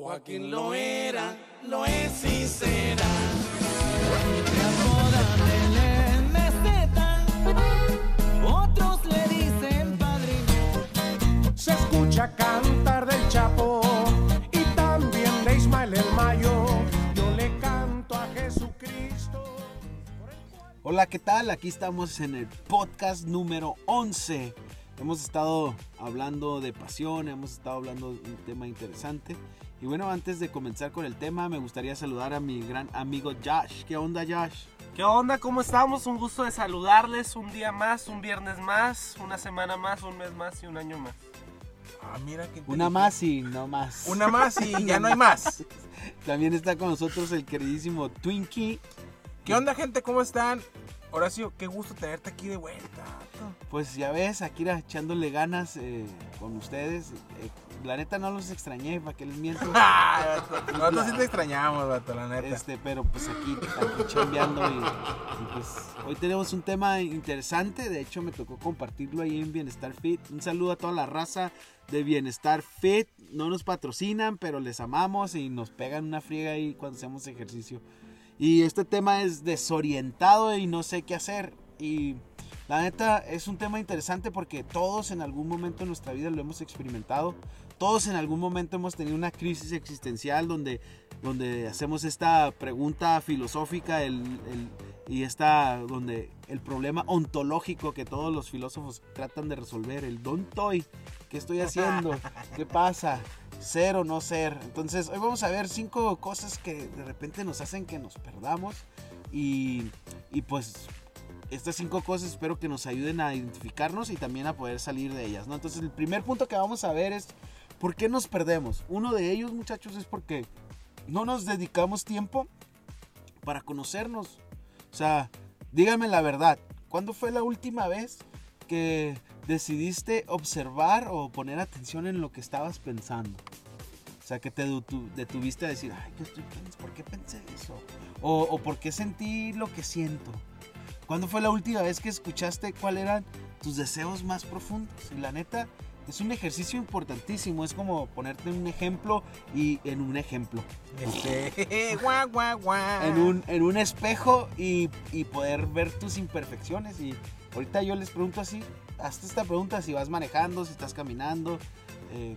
Joaquín lo era, lo es y será. Otros le dicen padrino. Se escucha cantar del Chapo y también de Ismael el Mayo. Yo le canto a Jesucristo. Hola, ¿qué tal? Aquí estamos en el podcast número 11. Hemos estado hablando de pasión, hemos estado hablando de un tema interesante. Y bueno, antes de comenzar con el tema, me gustaría saludar a mi gran amigo Josh. ¿Qué onda, Josh? ¿Qué onda? ¿Cómo estamos? Un gusto de saludarles un día más, un viernes más, una semana más, un mes más y un año más. Ah, mira qué Una más y no más. Una más y ya no hay más. También está con nosotros el queridísimo Twinkie. ¿Qué onda, gente? ¿Cómo están? Horacio, qué gusto tenerte aquí de vuelta. Pues ya ves, Akira echándole ganas eh, con ustedes. Eh, la neta no los extrañé, ¿para qué les miento? Nosotros sí te extrañamos, vato, la neta. Este, pero pues aquí, aquí chambeando y, y, pues hoy tenemos un tema interesante, de hecho me tocó compartirlo ahí en Bienestar Fit. Un saludo a toda la raza de Bienestar Fit, no nos patrocinan, pero les amamos y nos pegan una friega ahí cuando hacemos ejercicio. Y este tema es desorientado y no sé qué hacer y la neta es un tema interesante porque todos en algún momento en nuestra vida lo hemos experimentado. Todos en algún momento hemos tenido una crisis existencial donde, donde hacemos esta pregunta filosófica el, el- y esta, donde el problema ontológico que todos los filósofos tratan de resolver, el don toy, ¿qué estoy haciendo? ¿Qué pasa? Ser o no ser. Entonces hoy vamos a ver cinco cosas que de repente nos hacen que nos perdamos y, y pues estas cinco cosas espero que nos ayuden a identificarnos y también a poder salir de ellas, ¿no? Entonces el primer punto que vamos a ver es ¿por qué nos perdemos? Uno de ellos, muchachos, es porque no nos dedicamos tiempo para conocernos. O sea, díganme la verdad, ¿cuándo fue la última vez que decidiste observar o poner atención en lo que estabas pensando? O sea, que te detu- detuviste a decir, ay, ¿qué estoy pens- ¿por qué pensé eso? O, o ¿por qué sentí lo que siento? ¿Cuándo fue la última vez que escuchaste cuáles eran tus deseos más profundos? Y la neta, es un ejercicio importantísimo. Es como ponerte un ejemplo y en un ejemplo. Este. En un, en un espejo y, y poder ver tus imperfecciones. Y ahorita yo les pregunto así, hazte esta pregunta si vas manejando, si estás caminando. eh,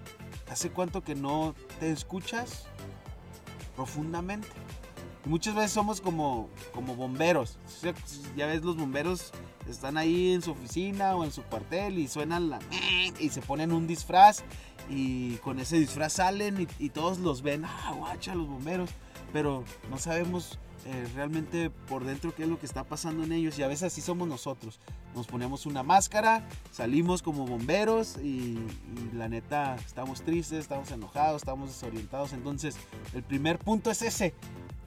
¿Hace cuánto que no te escuchas profundamente? Muchas veces somos como, como bomberos. Ya ves, los bomberos están ahí en su oficina o en su cuartel y suenan la... y se ponen un disfraz y con ese disfraz salen y, y todos los ven, ah, guacha, los bomberos, pero no sabemos eh, realmente por dentro qué es lo que está pasando en ellos y a veces así somos nosotros. Nos ponemos una máscara, salimos como bomberos y, y la neta estamos tristes, estamos enojados, estamos desorientados. Entonces el primer punto es ese,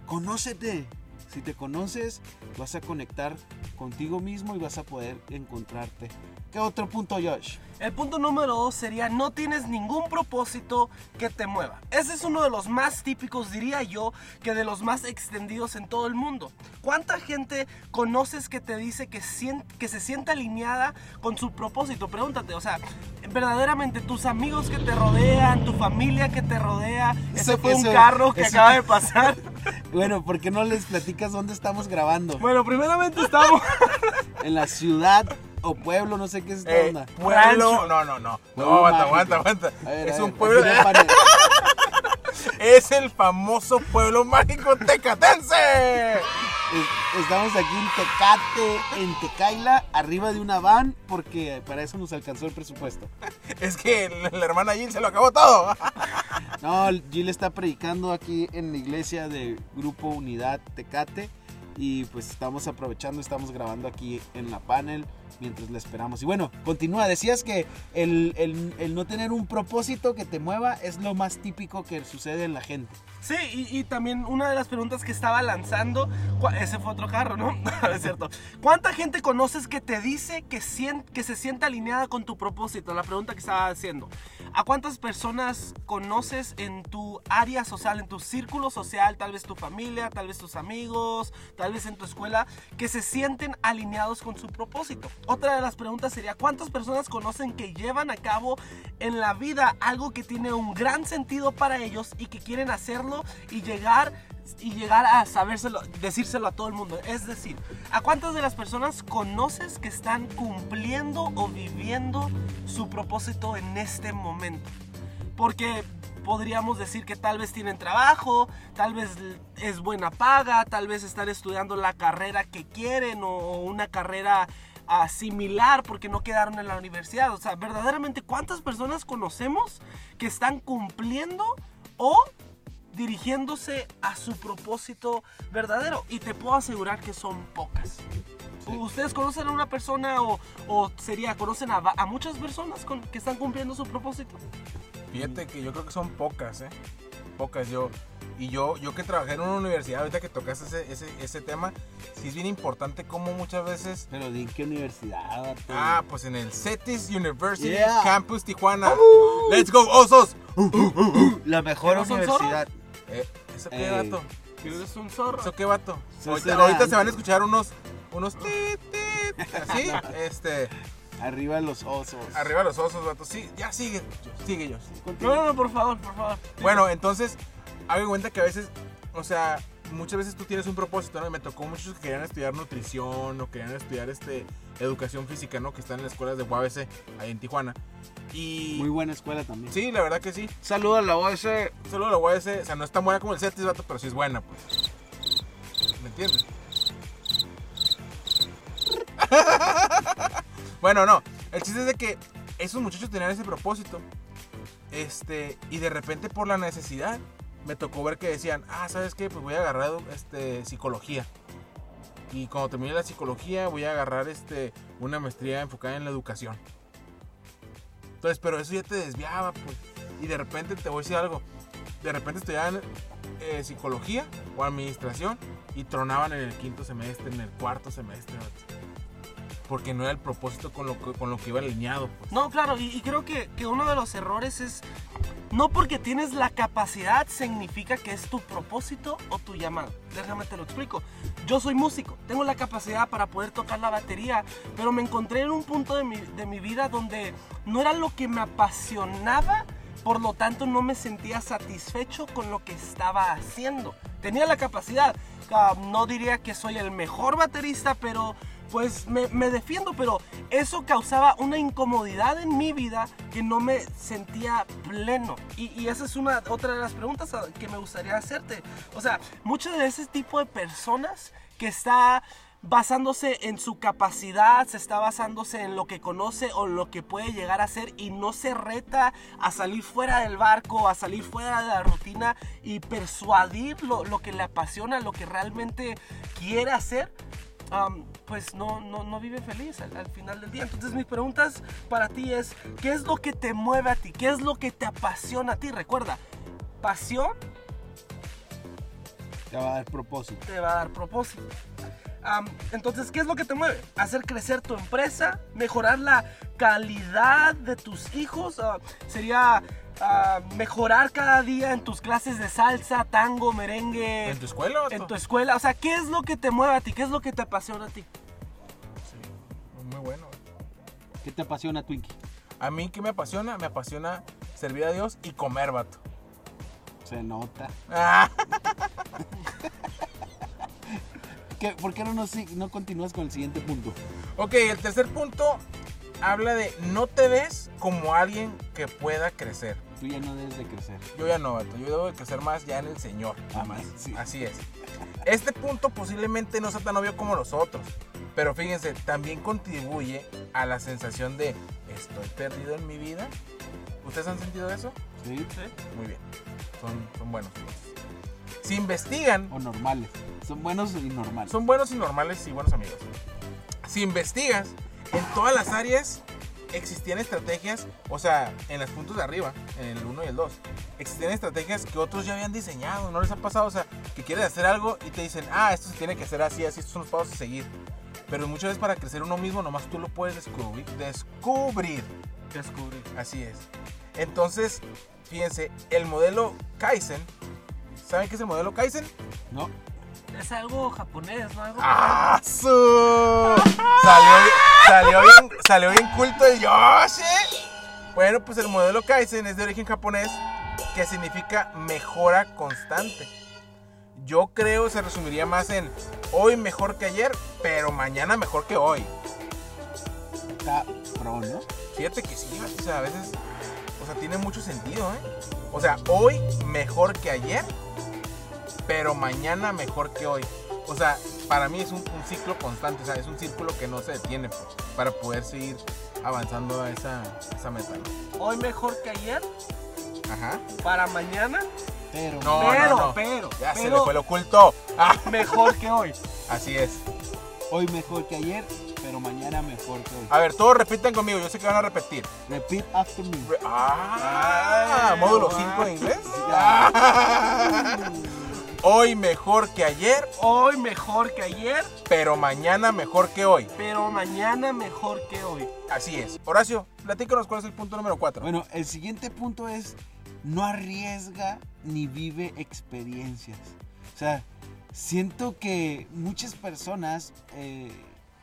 conócete. Si te conoces, vas a conectar contigo mismo y vas a poder encontrarte. ¿Qué otro punto, Josh? El punto número dos sería no tienes ningún propósito que te mueva. Ese es uno de los más típicos, diría yo, que de los más extendidos en todo el mundo. ¿Cuánta gente conoces que te dice que, se siente alineada con su propósito? Pregúntate, o sea, verdaderamente tus amigos que te rodean, tu familia que te rodea, ese fue un carro que acaba de pasar. Bueno, ¿por qué no les platicas dónde estamos grabando? Bueno, primeramente estamos... En la ciudad o pueblo, no sé qué es esta Eh, onda. pueblo. No, no, no. Pueblo No, aguanta, aguanta, aguanta. A ver, es un pueblo. Es el famoso pueblo mágico tecatense. Es- Estamos aquí en Tecate, en Tecaila, arriba de una van, porque para eso nos alcanzó el presupuesto. Es que la, la hermana Jill se lo acabó todo. No, Jill está predicando aquí en la iglesia de Grupo Unidad Tecate y pues estamos aprovechando, estamos grabando aquí en la panel mientras la esperamos. Y bueno, continúa, decías que el, el- el no tener un propósito que te mueva es lo más típico que sucede en la gente. Sí, y, también una de las preguntas que estaba lanzando, ese fue otro carro, ¿no? es cierto. ¿Cuánta gente conoces que te dice que, sien- que se siente alineada con tu propósito? La pregunta que estaba haciendo. ¿A cuántas personas conoces en tu área social, en tu círculo social, tal vez tu familia, tal vez tus amigos, tal vez en tu escuela, que se sienten alineados con su propósito? otra de las preguntas sería, ¿cuántas personas conocen que llevan a cabo en la vida algo que tiene un gran sentido para ellos y que quieren hacerlo y llegar y llegar a sabérselo, decírselo a todo el mundo? Es decir, ¿a cuántas de las personas conoces que están cumpliendo o viviendo su propósito en este momento? Porque podríamos decir que tal vez tienen trabajo, tal vez es buena paga, tal vez están estudiando la carrera que quieren o, una carrera ah, similar porque no quedaron en la universidad. O sea, verdaderamente, ¿cuántas personas conocemos que están cumpliendo o dirigiéndose a su propósito verdadero? Y te puedo asegurar que son pocas. ¿Ustedes conocen a una persona o, o sería, conocen a, a muchas personas con- que están cumpliendo su propósito? Fíjate que yo creo que son pocas, ¿eh? Pocas yo. Y yo, yo que trabajé en una universidad, ahorita que tocaste ese, ese, ese tema, sí es bien importante cómo muchas veces... Pero di qué universidad? Ah, pues en el CETIS University Yeah. Campus Tijuana. ¡Let's go, osos! la mejor ¿no son universidad. Eh, ¿Eso qué, Ey. vato? ¿Eres un zorro? ¿Eso qué, vato? Ahorita, se van a escuchar unos... Unos... tit, tit, así, este... Arriba los osos. Arriba los osos, vato. Sí, ya sigue. Sigue yo. No, no, no, por favor, por favor. Bueno, entonces, hago en cuenta que a veces, o sea, muchas veces tú tienes un propósito, ¿no? Y me tocó muchos que querían estudiar nutrición o querían estudiar este, educación física, ¿no? Que están en las escuelas de UABC, ahí en Tijuana. Y... Muy buena escuela también. Sí, la verdad que sí. Saludos a la OS. Solo la UABC, o sea, no es tan buena como el CETIS, vato, pero sí es buena, pues. ¿Me entiendes? bueno, no. El chiste es de que esos muchachos tenían ese propósito. Este, y de repente por la necesidad me tocó ver que decían, ah, ¿sabes qué? Pues voy a agarrar este, psicología. Y cuando termine la psicología voy a agarrar este, una maestría enfocada en la educación. Entonces, pero eso ya te desviaba, pues. Y de repente te voy a decir algo. De repente estudiaban eh, psicología o administración y tronaban en el quinto semestre, en el cuarto semestre. Porque no era el propósito con lo que, con lo que iba alineado, pues. No, claro, y, y creo que, que uno de los errores es, no porque tienes la capacidad significa que es tu propósito o tu llamado. Déjame te lo explico. Yo soy músico, tengo la capacidad para poder tocar la batería, pero me encontré en un punto de mi, de mi vida donde no era lo que me apasionaba, por lo tanto no me sentía satisfecho con lo que estaba haciendo. Tenía la capacidad, ah, no diría que soy el mejor baterista, pero pues me, defiendo, pero eso causaba una incomodidad en mi vida que no me sentía pleno. Y, esa es una otra de las preguntas que me gustaría hacerte. O sea, muchas de ese tipo de personas que está basándose en su capacidad, se está basándose en lo que conoce o lo que puede llegar a ser y no se reta a salir fuera del barco, a salir fuera de la rutina y persuadir lo que le apasiona, lo que realmente quiere hacer, pues no, no, no vive feliz al, al final del día. Entonces mis preguntas para ti es, ¿qué es lo que te mueve a ti? ¿Qué es lo que te apasiona a ti? Recuerda, pasión Te va a dar propósito. te va a dar propósito. Entonces, ¿qué es lo que te mueve? Hacer crecer tu empresa, mejorar la calidad de tus hijos, ah, sería ah, mejorar cada día en tus clases de salsa, tango, merengue, ¿En tu escuela? vato? en tu escuela. O sea, ¿qué es lo que te mueve a ti? ¿Qué es lo que te apasiona a ti? Sí, muy bueno. ¿Qué te apasiona, Twinkie? A mí, ¿qué me apasiona? Me apasiona servir a Dios y comer, vato. Se nota. Ah, ¿Qué- ¿Por qué no, sig- no continúas con el siguiente punto? ok, el tercer punto habla de no te ves como alguien que pueda crecer. Tú ya no debes de crecer. Yo ya no. Yo debo de crecer más ya en el Señor. Amén, Más. sí. Así es. Este punto posiblemente no sea tan obvio como los otros. Pero fíjense, también contribuye a la sensación de estoy perdido en mi vida. ¿Ustedes han sentido eso? ¿Sí? Muy bien. Son, son buenos. Si investigan, O normales. Son buenos y normales. son buenos y normales y buenos amigos. Si investigas, en todas las áreas existían estrategias, o sea, en los puntos de arriba, en el 1 y el 2, existían estrategias que otros ya habían diseñado, no les ha pasado, o sea, que quieres hacer algo y te dicen, ah, esto se tiene que hacer así, así, estos son los pasos a seguir. Pero muchas veces para crecer uno mismo, nomás tú lo puedes descubrir. Descubrir. Descubrir. Así es. Entonces, fíjense, el modelo Kaizen, ¿saben qué es el modelo Kaizen? ¿No? Es algo japonés, ¿no? Algo ¡Ah, su! Salió, salió bien, salió bien culto el Yoshi. Bueno, pues el modelo Kaizen es de origen japonés que significa mejora constante. Yo creo se resumiría más en hoy mejor que ayer, pero mañana mejor que hoy. Está pro, ¿no? Fíjate que sí, o sea, a veces, o sea, tiene mucho sentido, ¿eh? O sea, hoy mejor que ayer, pero mañana mejor que hoy. O sea, para mí es un, un ciclo constante, o sea, es un círculo que no se detiene pues, para poder seguir avanzando a esa, esa meta. ¿no? Hoy mejor que ayer, Ajá. para mañana, Pero, No, pero, no, no. pero, Ya se le pero fue lo oculto. Ah, mejor que hoy. así es. hoy mejor que ayer, pero mañana mejor que hoy. A ver, todos repiten conmigo, yo sé que van a repetir. Repeat after me. Re- Ah, Ay, módulo guay. 5 de inglés. Ah. Hoy mejor que ayer, Hoy mejor que ayer, pero mañana mejor que hoy. pero mañana mejor que hoy. Así es. Horacio, platícanos cuál es el punto número 4. Bueno, el siguiente punto es no arriesga ni vive experiencias. O sea, siento que muchas personas, eh,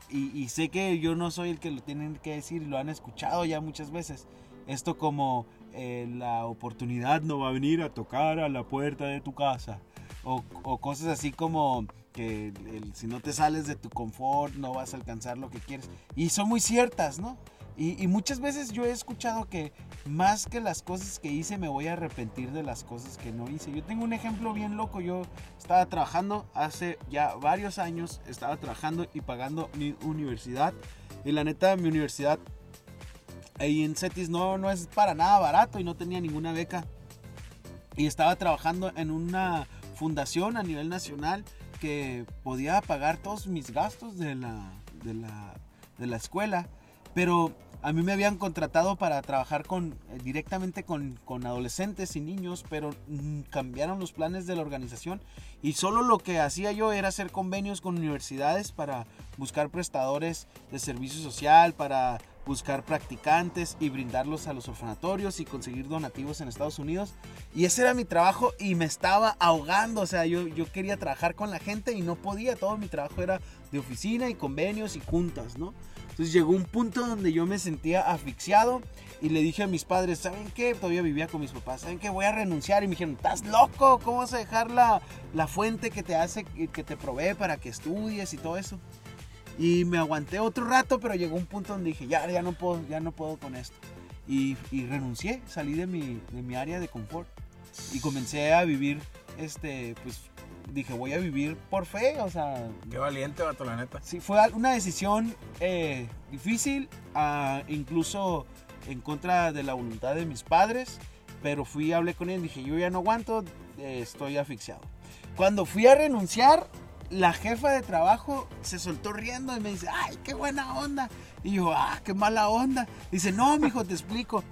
y, y sé que yo no soy el que lo tienen que decir, lo han escuchado ya muchas veces, esto como eh, la oportunidad no va a venir a tocar a la puerta de tu casa. O, cosas así como que si no te sales de tu confort no vas a alcanzar lo que quieres. Y son muy ciertas, ¿no? Y, y muchas veces yo he escuchado que más que las cosas que hice me voy a arrepentir de las cosas que no hice. Yo tengo un ejemplo bien loco. Yo estaba trabajando hace ya varios años, estaba trabajando y pagando mi universidad. Y la neta, mi universidad ahí en CETIS no, no es para nada barato y no tenía ninguna beca. Y estaba trabajando en una fundación a nivel nacional que podía pagar todos mis gastos de la, de la, de la escuela. Pero a mí me habían contratado para trabajar con, eh, directamente con, con adolescentes y niños, pero mm, cambiaron los planes de la organización y solo lo que hacía yo era hacer convenios con universidades para buscar prestadores de servicio social, para buscar practicantes y brindarlos a los orfanatorios y conseguir donativos en Estados Unidos. Y ese era mi trabajo y me estaba ahogando. O sea, yo, yo quería trabajar con la gente y no podía. Todo mi trabajo era de oficina y convenios y juntas, ¿no? Entonces llegó un punto donde yo me sentía asfixiado y le dije a mis padres, ¿saben qué? Todavía vivía con mis papás, ¿saben qué? Voy a renunciar. Y me dijeron, ¿estás loco? ¿Cómo vas a dejar la, la fuente que te hace, que te provee para que estudies y todo eso? Y me aguanté otro rato, pero llegó un punto donde dije, ya, ya no puedo, ya no puedo con esto. Y, y renuncié, salí de mi, de mi área de confort y comencé a vivir, este, pues dije, voy a vivir por fe, o sea, Qué valiente, vato, la neta. Sí, fue una decisión eh, difícil, ah, incluso en contra de la voluntad de mis padres, pero fui, hablé con ellos, dije, yo ya no aguanto, eh, estoy asfixiado. Cuando fui a renunciar, la jefa de trabajo se soltó riendo y me dice, ay, qué buena onda. Y yo, ah, qué mala onda. Dice, no, mijo, te explico.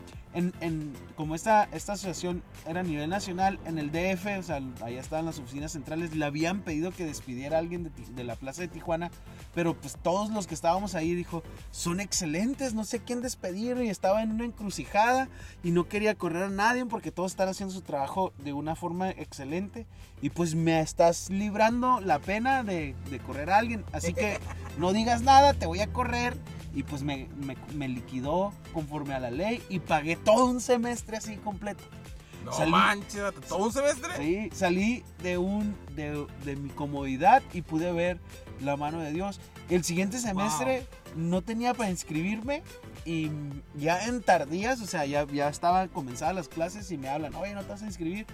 Como esta, esta asociación era a nivel nacional, en el DF, o sea, allá estaban las oficinas centrales, le habían pedido que despidiera a alguien de, la plaza de Tijuana, pero pues todos los que estábamos ahí dijo, son excelentes, no sé quién despedir, y estaba en una encrucijada y no quería correr a nadie porque todos están haciendo su trabajo de una forma excelente, y pues me estás librando la pena de correr a alguien, así que no digas nada, te voy a correr y pues me, me- me liquidó conforme a la ley y pagué todo un semestre así completo. No Salí- manches, ¿todo un semestre? Sí, salí de, un, de, de mi comodidad y pude ver la mano de Dios. El siguiente semestre no tenía para inscribirme y ya en tardías, o sea, ya, ya estaban comenzadas las clases y me hablan, oye, ¿no te vas a inscribir?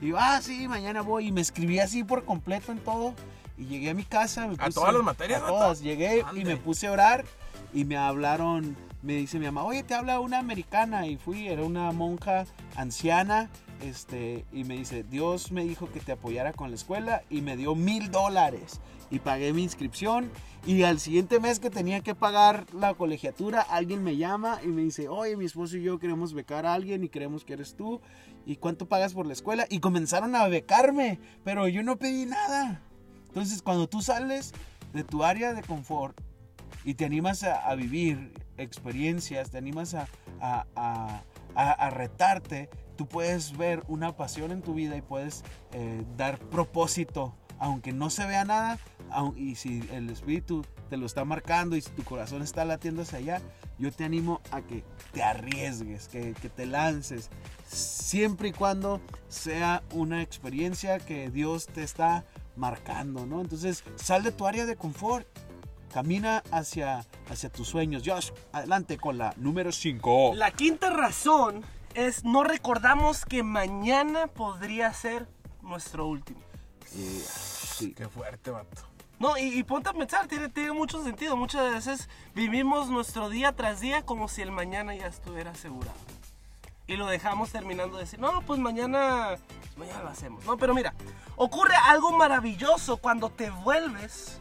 Y yo, ah, sí, mañana voy. Y me escribí así por completo en todo. Y llegué a mi casa. me ¿A todas las materias, A todas. Llegué y Ande. me puse a orar. Y me hablaron, me dice mi mamá, oye, te habla una americana. Y fui, era una monja anciana. Este, y me dice, Dios me dijo que te apoyara con la escuela. Y me dio mil dólares. Y pagué mi inscripción. Y al siguiente mes que tenía que pagar la colegiatura, alguien me llama y me dice, oye, mi esposo y yo queremos becar a alguien y creemos que eres tú. ¿Y cuánto pagas por la escuela? Y comenzaron a becarme, pero yo no pedí nada. Entonces, cuando tú sales de tu área de confort y te animas a, vivir experiencias, te animas a, a- a- retarte, tú puedes ver una pasión en tu vida y puedes eh, dar propósito aunque no se vea nada, y si el espíritu te lo está marcando y si tu corazón está latiendo hacia allá, yo te animo a que te arriesgues, que, que te lances, siempre y cuando sea una experiencia que Dios te está marcando, ¿no? Entonces, sal de tu área de confort, camina hacia, hacia tus sueños. Josh, adelante con la número 5. La quinta razón es no recordamos que mañana podría ser nuestro último. sí. Qué fuerte, vato. No, y, y ponte a pensar, tiene, tiene mucho sentido. Muchas veces vivimos nuestro día tras día como si el mañana ya estuviera asegurado. Y lo dejamos terminando de decir, no, pues mañana, pues mañana lo hacemos. No, pero mira, ocurre algo maravilloso cuando te vuelves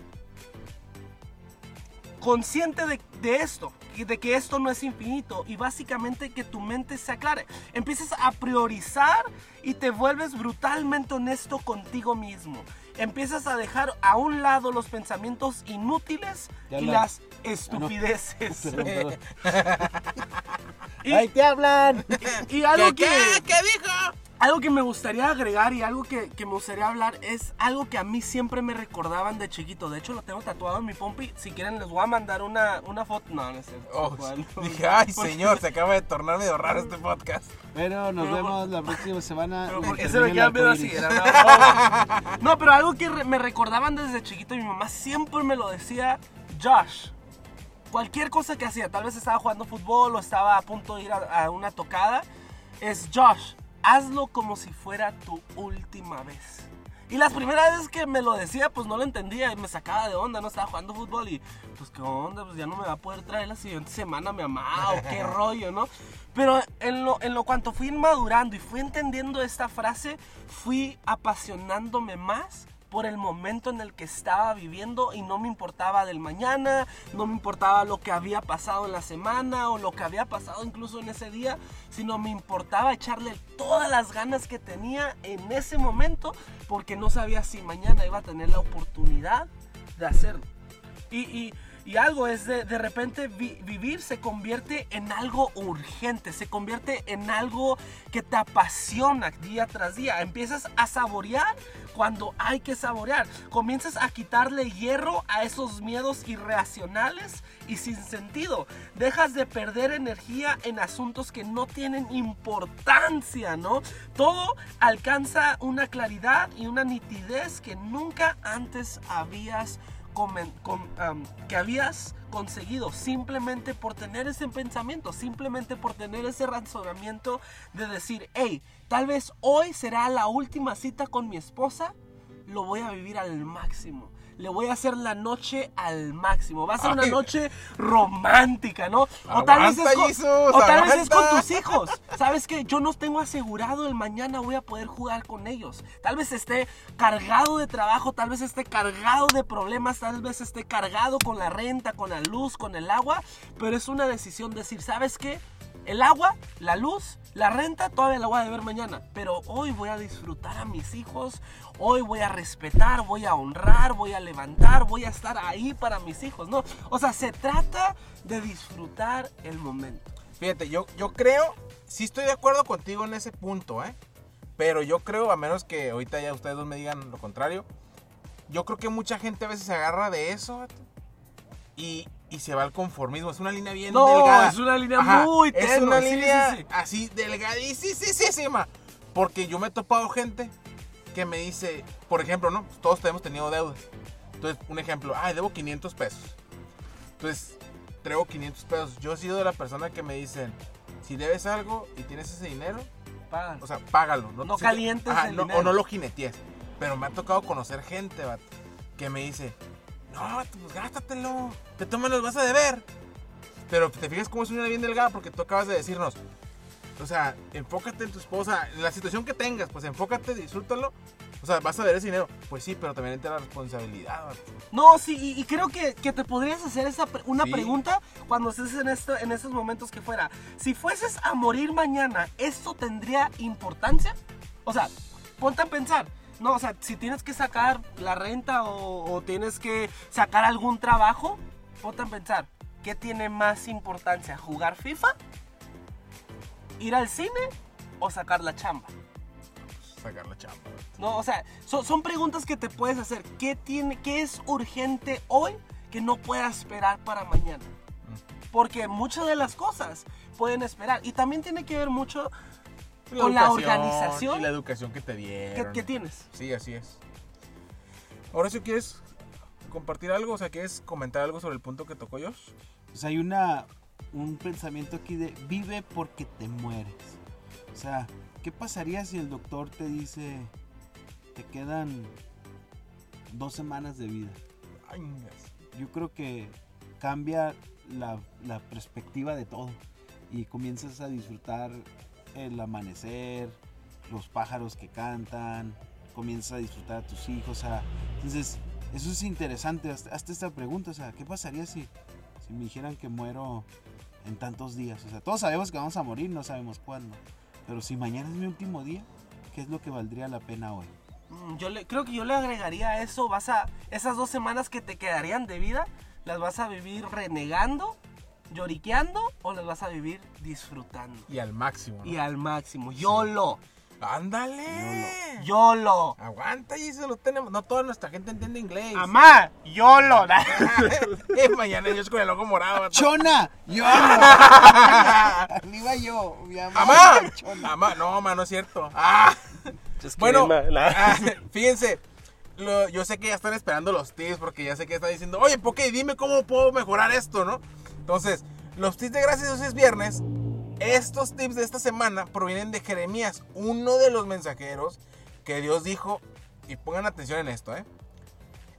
consciente de, de esto, y de que esto no es infinito y básicamente que tu mente se aclare. Empiezas a priorizar y te vuelves brutalmente honesto contigo mismo. Empiezas a dejar a un lado los pensamientos inútiles Ya y la- las estupideces. Perdón, perdón. Y- ¡Ahí te hablan! y algo que, ¿Qué dijo? Algo que me gustaría agregar y algo que, que me gustaría hablar es algo que a mí siempre me recordaban de chiquito. De hecho, lo tengo tatuado en mi pompi. Si quieren, les voy a mandar una, una foto. No, no es cierto. Oh, dije, ay, señor, se acaba de tornar medio raro este podcast. Pero nos Pero vemos la próxima semana. Porque se me queda así. era una. No, pero algo que re- me recordaban desde chiquito, mi mamá siempre me lo decía, Josh. Cualquier cosa que hacía, tal vez estaba jugando fútbol o estaba a punto de ir a, a una tocada, es Josh, hazlo como si fuera tu última vez. Y las primeras veces que me lo decía, pues no lo entendía y me sacaba de onda, no estaba jugando fútbol y pues qué onda, pues ya no me va a poder traer la siguiente semana mi mamá o qué rollo, ¿no? Pero en lo, en lo cuanto fui madurando y fui entendiendo esta frase, fui apasionándome más por el momento en el que estaba viviendo y no me importaba del mañana, no me importaba lo que había pasado en la semana o lo que había pasado incluso en ese día, sino me importaba echarle todas las ganas que tenía en ese momento porque no sabía si mañana iba a tener la oportunidad de hacerlo. Y, y- y algo es de, de repente vi- vivir se convierte en algo urgente, se convierte en algo que te apasiona día tras día. Empiezas a saborear cuando hay que saborear. Comienzas a quitarle hierro a esos miedos irracionales y sin sentido. Dejas de perder energía en asuntos que no tienen importancia, ¿no? Todo alcanza una claridad y una nitidez que nunca antes habías am, que habías conseguido simplemente por tener ese pensamiento, simplemente por tener ese razonamiento de decir, hey, tal vez hoy será la última cita con mi esposa, lo voy a vivir al máximo. Le voy a hacer la noche al máximo. Va a ser una noche romántica, ¿no? O tal vez es con, Jesus, o tal vez es con aguanta. tus hijos. ¿Sabes qué? Yo no tengo asegurado el mañana voy a poder jugar con ellos. Tal vez esté cargado de trabajo, tal vez esté cargado de problemas, tal vez esté cargado con la renta, con la luz, con el agua. Pero es una decisión decir, ¿sabes qué? El agua, la luz, la renta, todavía la voy a deber mañana. Pero hoy voy a disfrutar a mis hijos. Hoy voy a respetar, voy a honrar, voy a levantar, voy a estar ahí para mis hijos, ¿no? O sea, se trata de disfrutar el momento. Fíjate, yo, yo creo, sí estoy de acuerdo contigo en ese punto, ¿eh? Pero yo creo, a menos que ahorita ya ustedes dos me digan lo contrario, yo creo que mucha gente a veces se agarra de eso y, y se va al conformismo. Es una línea bien No, delgada. es una línea muy Es tenue, una sí, sí, línea sí. así delgadísima. Porque yo me he topado gente que me dice, por ejemplo, ¿no? Todos hemos tenido deudas. Entonces, un ejemplo, ay, debo 500 pesos. Entonces, traigo 500 pesos. Yo he sido de la persona que me dicen, si debes algo y tienes ese dinero, Pagan. o sea, págalo. No sí, calientes el no- dinero. O no lo jinetees. Pero me ha tocado conocer gente, vato, que me dice, no, pues gástatelo. Tú me los vas a deber. Pero te fijas cómo es una bien delgada porque tú acabas de decirnos. O sea, enfócate en tu esposa, en la situación que tengas, pues enfócate, disfrútalo. O sea, vas a ver ese dinero. Pues sí, pero también entra la responsabilidad. No, sí, y, y creo que, que te podrías hacer esa pre- una Sí. pregunta cuando estés en, esto, en estos momentos que fuera. Si fueses a morir mañana, ¿esto tendría importancia? O sea, ponte a pensar. No, o sea, si tienes que sacar la renta o, o tienes que sacar algún trabajo, ponte a pensar. ¿Qué tiene más importancia? ¿Jugar FIFA? ¿Ir al cine? ¿O sacar la chamba? sacar la chamba. No, o sea, son, son preguntas que te puedes hacer. ¿Qué, tiene, ¿Qué es urgente hoy que no pueda esperar para mañana? Porque muchas de las cosas pueden esperar. Y también tiene que ver mucho con la organización Y la educación que te dieron. que tienes. Sí, así es. Ahora, si quieres compartir algo, o sea, ¿quieres comentar algo sobre el punto que tocó Josh? Pues hay una, un pensamiento aquí de vive porque te mueres. O sea, ¿qué pasaría si el doctor te dice te quedan dos semanas de vida? Yo creo que cambia la, la perspectiva de todo y comienzas a disfrutar el amanecer, los pájaros que cantan, comienzas a disfrutar a tus hijos. O sea, entonces, eso es interesante. Hasta, esta pregunta, o sea, ¿qué pasaría si, me dijeran que muero en tantos días? O sea, todos sabemos que vamos a morir, no sabemos cuándo. Pero si mañana es mi último día, ¿qué es lo que valdría la pena hoy? Mm, Yo le, creo que yo le agregaría eso, vas a, esas dos semanas que te quedarían de vida, las vas a vivir renegando, lloriqueando o las vas a vivir disfrutando. Y al máximo. ¿no? Y al máximo, YOLO, ¡Ándale! YOLO. Aguanta y se lo tenemos. No toda nuestra gente entiende inglés. Amá, YOLO. Eh, mañana Dios con el ojo morado. ¡Chona! ¡Yo! Arriba yo, mi amor. ¡Amá! Chona. ¡Amá! No, ma, no es cierto. ¡Ah! Bueno, ah, fíjense, lo- yo sé que ya están esperando los tips porque ya sé que están diciendo, oye, Poké, dime cómo puedo mejorar esto, ¿no? Entonces, los tips de gracias Dios es viernes. Estos tips de esta semana provienen de Jeremías, uno de los mensajeros que Dios dijo, y pongan atención en esto, ¿eh?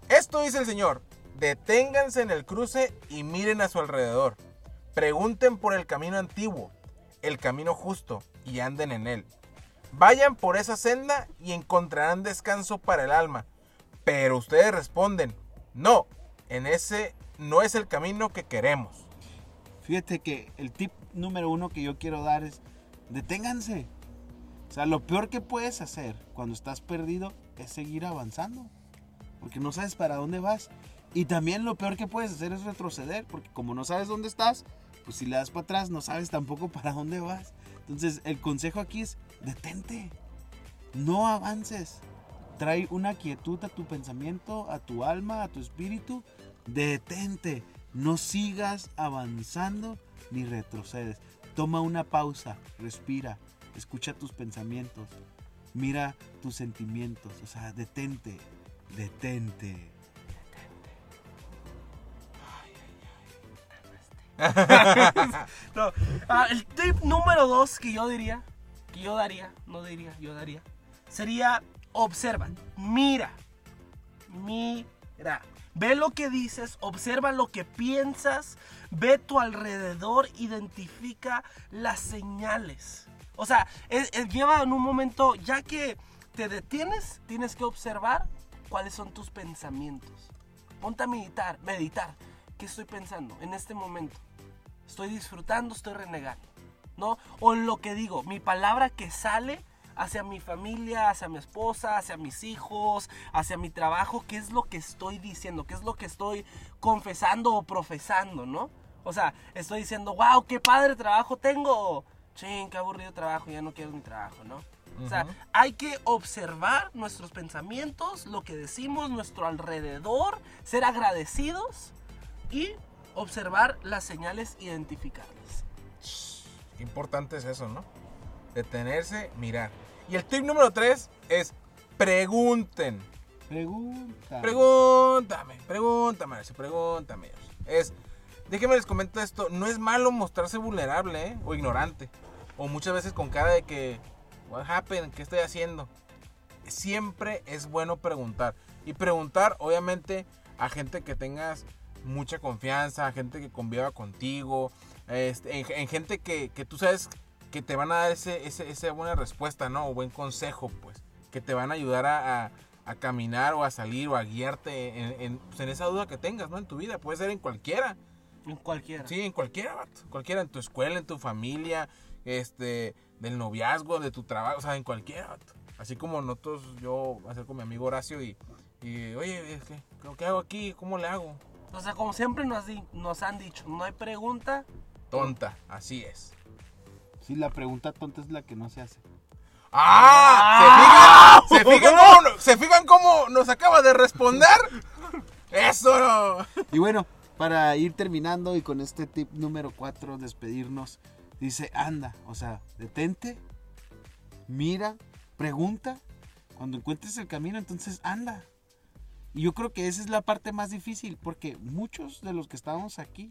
Esto dice el Señor, deténganse en el cruce y miren a su alrededor. Pregunten por el camino antiguo, el camino justo, y anden en él. Vayan por esa senda y encontrarán descanso para el alma. Pero ustedes responden, no, en ese no es el camino que queremos. Fíjate que el tip número uno que yo quiero dar es deténganse. O sea, lo peor que puedes hacer cuando estás perdido es seguir avanzando. Porque no sabes para dónde vas. Y también lo peor que puedes hacer es retroceder. Porque como no sabes dónde estás, pues si le das para atrás no sabes tampoco para dónde vas. Entonces el consejo aquí es detente. No avances. Trae una quietud a tu pensamiento, a tu alma, a tu espíritu. Detente. No sigas avanzando ni retrocedes. Toma una pausa, respira, escucha tus pensamientos, mira tus sentimientos. O sea, detente, detente. No, ah, el tip número dos que yo diría, que yo daría, no diría, yo daría, sería observa, mira, mira, ve lo que dices, observa lo que piensas, ve tu alrededor, identifica las señales. O sea, es- lleva en un momento, ya que te detienes, tienes que observar cuáles son tus pensamientos. Ponte a meditar, meditar. ¿Qué estoy pensando en este momento? estoy disfrutando, estoy renegando, ¿no? O en lo que digo, mi palabra que sale hacia mi familia, hacia mi esposa, hacia mis hijos, hacia mi trabajo, ¿qué es lo que estoy diciendo? ¿Qué es lo que estoy confesando o profesando, ¿no? O sea, estoy diciendo, wow, qué padre trabajo tengo. Ching, qué aburrido trabajo, ya no quiero mi trabajo, ¿no? O sea, hay que observar nuestros pensamientos, lo que decimos, nuestro alrededor, ser agradecidos y observar las señales, identificarlas. Importante es eso, ¿no? Detenerse, mirar. Y el tip número tres es pregunten. Pregúntame, pregúntame, Marcio, pregúntame. Es, déjenme les comento esto, no es malo mostrarse vulnerable ¿eh? o ignorante. O muchas veces con cara de que, what happened, ¿qué estoy haciendo? Siempre es bueno preguntar. Y preguntar, obviamente, a gente que tengas mucha confianza, a gente que conviva contigo, este, en, en gente que, que tú sabes que te van a dar ese, ese- esa buena respuesta, ¿no? O buen consejo, pues. Que te van a ayudar a, a- a caminar o a salir o a guiarte en, en, pues, en esa duda que tengas, ¿no? En tu vida. Puede ser en cualquiera. En cualquiera. Sí, en cualquiera, vato. Cualquiera, en tu escuela, en tu familia, este, del noviazgo, de tu trabajo, o sea, en cualquiera, vato. Así como nosotros, yo me acerco a mi amigo Horacio y, y oye, es que, ¿qué hago aquí? ¿Cómo le hago? O sea, como siempre nos, nos han dicho, no hay pregunta. Tonta, así es. Sí, la pregunta tonta es la que no se hace. ¡Ah! ¿Se fijan? ¿Se fijan cómo, no- ¿Se fijan cómo nos acaba de responder? ¡Eso! Y bueno, para ir terminando y con este tip número 4, despedirnos, dice, anda, o sea, detente, mira, pregunta, cuando encuentres el camino, entonces anda. Y yo creo que esa es la parte más difícil, porque muchos de los que estamos aquí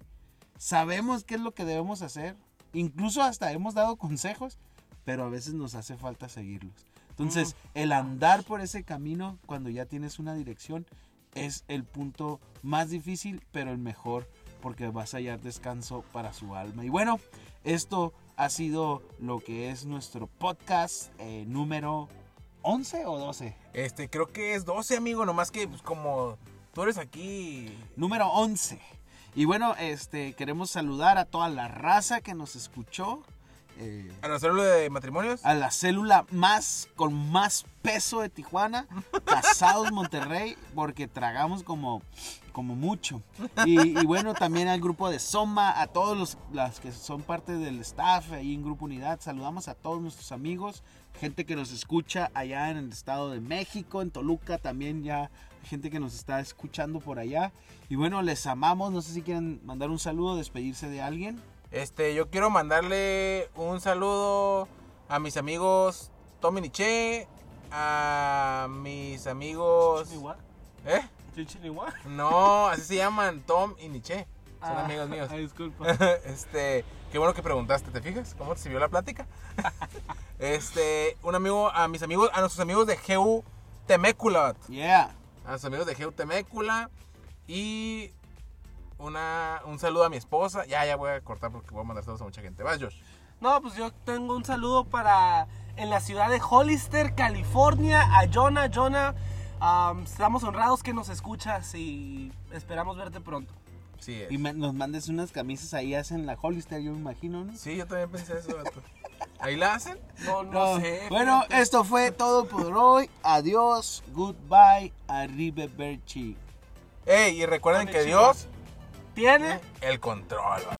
sabemos qué es lo que debemos hacer, incluso hasta hemos dado consejos, pero a veces nos hace falta seguirlos. Entonces, el andar por ese camino cuando ya tienes una dirección es el punto más difícil, pero el mejor, porque vas a hallar descanso para su alma. Y bueno, esto ha sido lo que es nuestro podcast eh, número 11 o 12. Este, creo que es 12, amigo, nomás que pues, como tú eres aquí... Número 11. Y bueno, este queremos saludar a toda la raza que nos escuchó. eh, A la célula de matrimonios. a la célula más con más peso de Tijuana, Casados Monterrey, porque tragamos como, como mucho. Y, y bueno, también al grupo de Soma, a todos los las que son parte del staff ahí en Grupo Unidad. Saludamos a todos nuestros amigos, gente que nos escucha allá en el Estado de México, en Toluca también ya gente que nos está escuchando por allá. Y bueno, les amamos. No sé si quieren mandar un saludo, despedirse de alguien. Este, yo quiero mandarle un saludo a mis amigos Tommy Niche, a mis amigos... ¿Eh? No, así se llaman Tom y Niche. Son Ah, amigos míos. Ay, disculpa. este, qué bueno que preguntaste, ¿te fijas? ¿Cómo te sirvió la plática? este, un amigo, a mis amigos, a nuestros amigos de GU Temécula. Yeah. A los amigos de GU Temécula y una, un saludo a mi esposa. Ya, ya voy a cortar porque voy a mandar saludos a mucha gente. Vas, Josh. No, pues yo tengo un saludo para en la ciudad de Hollister, California, a Jonah. Jonah, am, estamos honrados que nos escuchas y esperamos verte pronto. Sí, es. Y me- nos mandes unas camisas ahí, hacen la Hollister, yo me imagino, ¿no? Sí, yo también pensé eso. ¿Ahí la hacen? No, no, No. sé. Bueno, esto fue todo por hoy. Adiós, goodbye, arrivederci. Ey, y recuerden que. Dios tiene el control. vato.